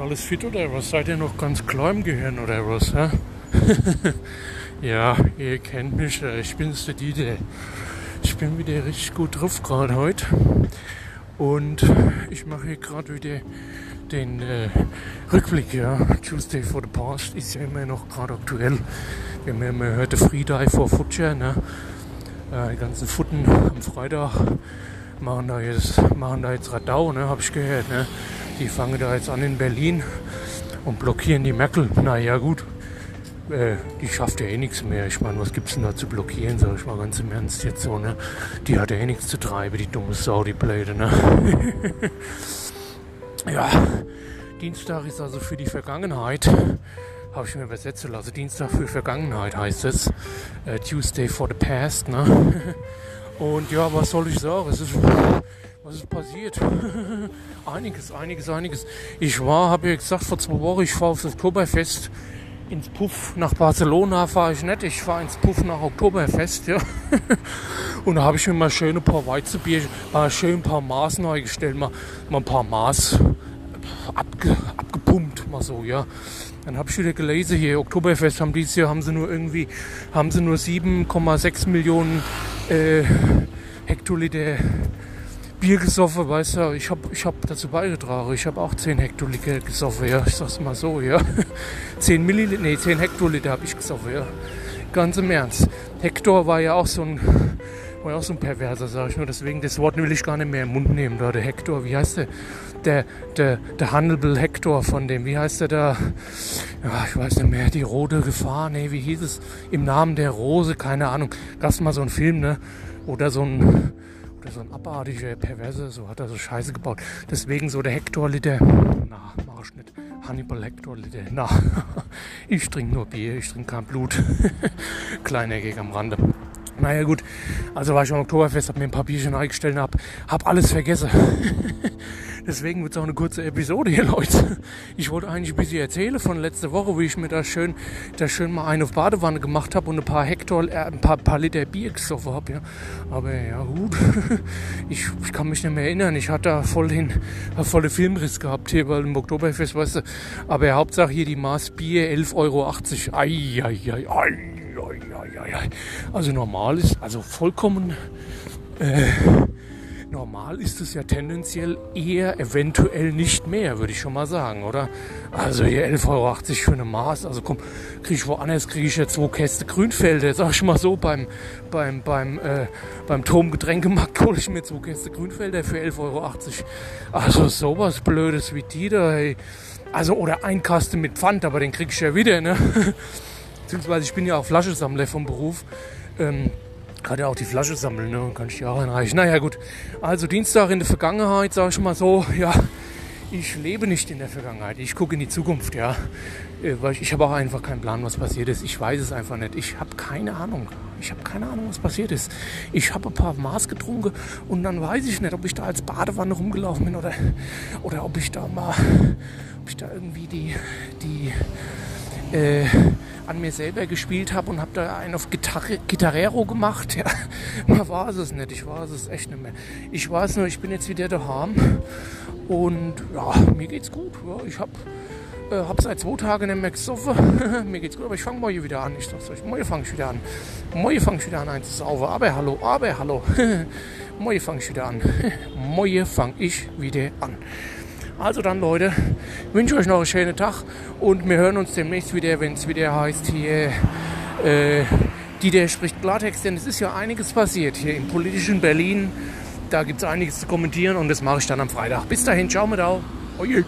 alles fit oder was? Seid ihr noch ganz klar im Gehirn oder was? Ja, ja ihr kennt mich, ich bin's der Dieter. Ich bin wieder richtig gut drauf gerade heute. Und ich mache hier gerade wieder den äh, Rückblick, ja. Tuesday for the Past ist ja immer noch gerade aktuell. Wir haben ja immer der Freedive vor Futscher, ne? Äh, die ganzen Futten am Freitag machen da jetzt, machen da jetzt Radau, ne? Hab ich gehört, ne? Die fangen da jetzt an in Berlin und blockieren die Merkel. Naja, gut. Äh, die schafft ja eh nichts mehr. Ich meine, was gibt's denn da zu blockieren, sag ich mal ganz im Ernst jetzt so, ne? Die hat ja eh nichts zu treiben, die dumme Sau, die Blöde, ne? ja, Dienstag ist also für die Vergangenheit. Habe ich mir übersetzen lassen. Dienstag für Vergangenheit heißt es. Äh, Tuesday for the past, ne? Und ja, was soll ich sagen? Es ist was ist passiert? einiges, einiges, einiges. Ich war, habe ja gesagt, vor zwei Wochen, ich fahre aufs Oktoberfest ins Puff. Nach Barcelona fahre ich nicht, ich fahre ins Puff nach Oktoberfest, ja. Und da habe ich mir mal schön ein paar Weizenbier, äh, schön ein paar Maß neu gestellt, mal, mal ein paar Maß abge, abgepumpt, mal so, ja. Dann habe ich wieder gelesen hier, Oktoberfest haben dieses Jahr haben sie nur irgendwie, haben sie nur 7,6 Millionen äh, Hektoliter Bier gesoffen, weißt du, ich habe ich hab dazu beigetragen. Ich habe auch 10 Hektoliter gesoffen, ja, ich sag's mal so, ja. 10 Milliliter, nee, 10 Hektoliter habe ich gesoffen, ja. Ganz im Ernst. Hektor war ja auch so ein, war ja auch so ein Perverser, sag ich nur. Deswegen, das Wort will ich gar nicht mehr im Mund nehmen, da, der Hektor, wie heißt der? Der, der, der Hannibal Hector von dem, wie heißt der da? Ja, ich weiß nicht mehr, die rote Gefahr, nee, wie hieß es? Im Namen der Rose, keine Ahnung. Gab's mal so einen Film, ne? Oder so ein, oder so ein abartiger Perverse, so hat er so Scheiße gebaut. Deswegen so der Hektoliter, na, mach ich nicht. Hannibal Hektoliter, na, ich trinke nur Bier, ich trinke kein Blut. Kleiner Gag am Rande. Naja gut, also war ich am Oktoberfest, hab mir ein paar Bierchen eingestellt und hab, hab alles vergessen. Deswegen wird es auch eine kurze Episode hier, Leute. Ich wollte eigentlich ein bisschen erzählen von letzter Woche, wie ich mir da schön, da schön mal eine auf Badewanne gemacht habe und ein paar Hektar, äh, ein paar, paar Liter Bier gesoffen habe. Ja. Aber ja gut, ich, ich kann mich nicht mehr erinnern. Ich hatte da voll den, volle Filmriss gehabt hier bei dem Oktoberfest, weißt du. Aber Hauptsache hier die Maß Bier 11,80 Euro. Ei, ei, ei, ei. Also normal ist, also vollkommen äh, normal ist es ja tendenziell eher eventuell nicht mehr, würde ich schon mal sagen, oder? Also hier 11,80 Euro für eine Maß, also komm, kriege ich woanders, kriege ich jetzt zwei Käste Grünfelder, sag ich mal so, beim, beim, beim, äh, beim Tom Getränkemarkt hole ich mir zwei Käste Grünfelder für 11,80 Euro. Also sowas Blödes wie die da, hey. Also, oder ein Kasten mit Pfand, aber den krieg ich ja wieder, ne? Beziehungsweise ich bin ja auch Flaschensammler vom Beruf. Ähm, kann ja auch die Flasche sammeln, ne? Kann ich die auch einreichen. Naja, gut. Also Dienstag in der Vergangenheit, sage ich mal so, ja, ich lebe nicht in der Vergangenheit. Ich gucke in die Zukunft, ja. Äh, weil ich, ich habe auch einfach keinen Plan, was passiert ist. Ich weiß es einfach nicht. Ich habe keine Ahnung. Ich habe keine Ahnung, was passiert ist. Ich habe ein paar Maß getrunken und dann weiß ich nicht, ob ich da als Badewanne rumgelaufen bin oder, oder ob ich da mal, ob ich da irgendwie die, die, äh, an mir selber gespielt habe und habe da einen auf Gitarre, Gitarrero gemacht. Ja, man war es nicht. Ich war es echt nicht mehr. Ich weiß nur, ich bin jetzt wieder daheim und ja, mir geht's gut. Ja, ich habe äh, hab seit zwei Tagen nicht mehr gesoffen. mir geht's gut, aber ich fange morgen wieder an. Ich sag's euch, morgen fange ich wieder an. Morgen fange ich wieder an einzusaufen. Aber hallo, aber hallo. morgen fange ich wieder an. morgen fange ich wieder an. Also dann, Leute, wünsche euch noch einen schönen Tag und wir hören uns demnächst wieder, wenn es wieder heißt hier, äh, die der spricht Klartext, denn es ist ja einiges passiert hier im politischen Berlin. Da gibt es einiges zu kommentieren und das mache ich dann am Freitag. Bis dahin, ciao mit au. Euer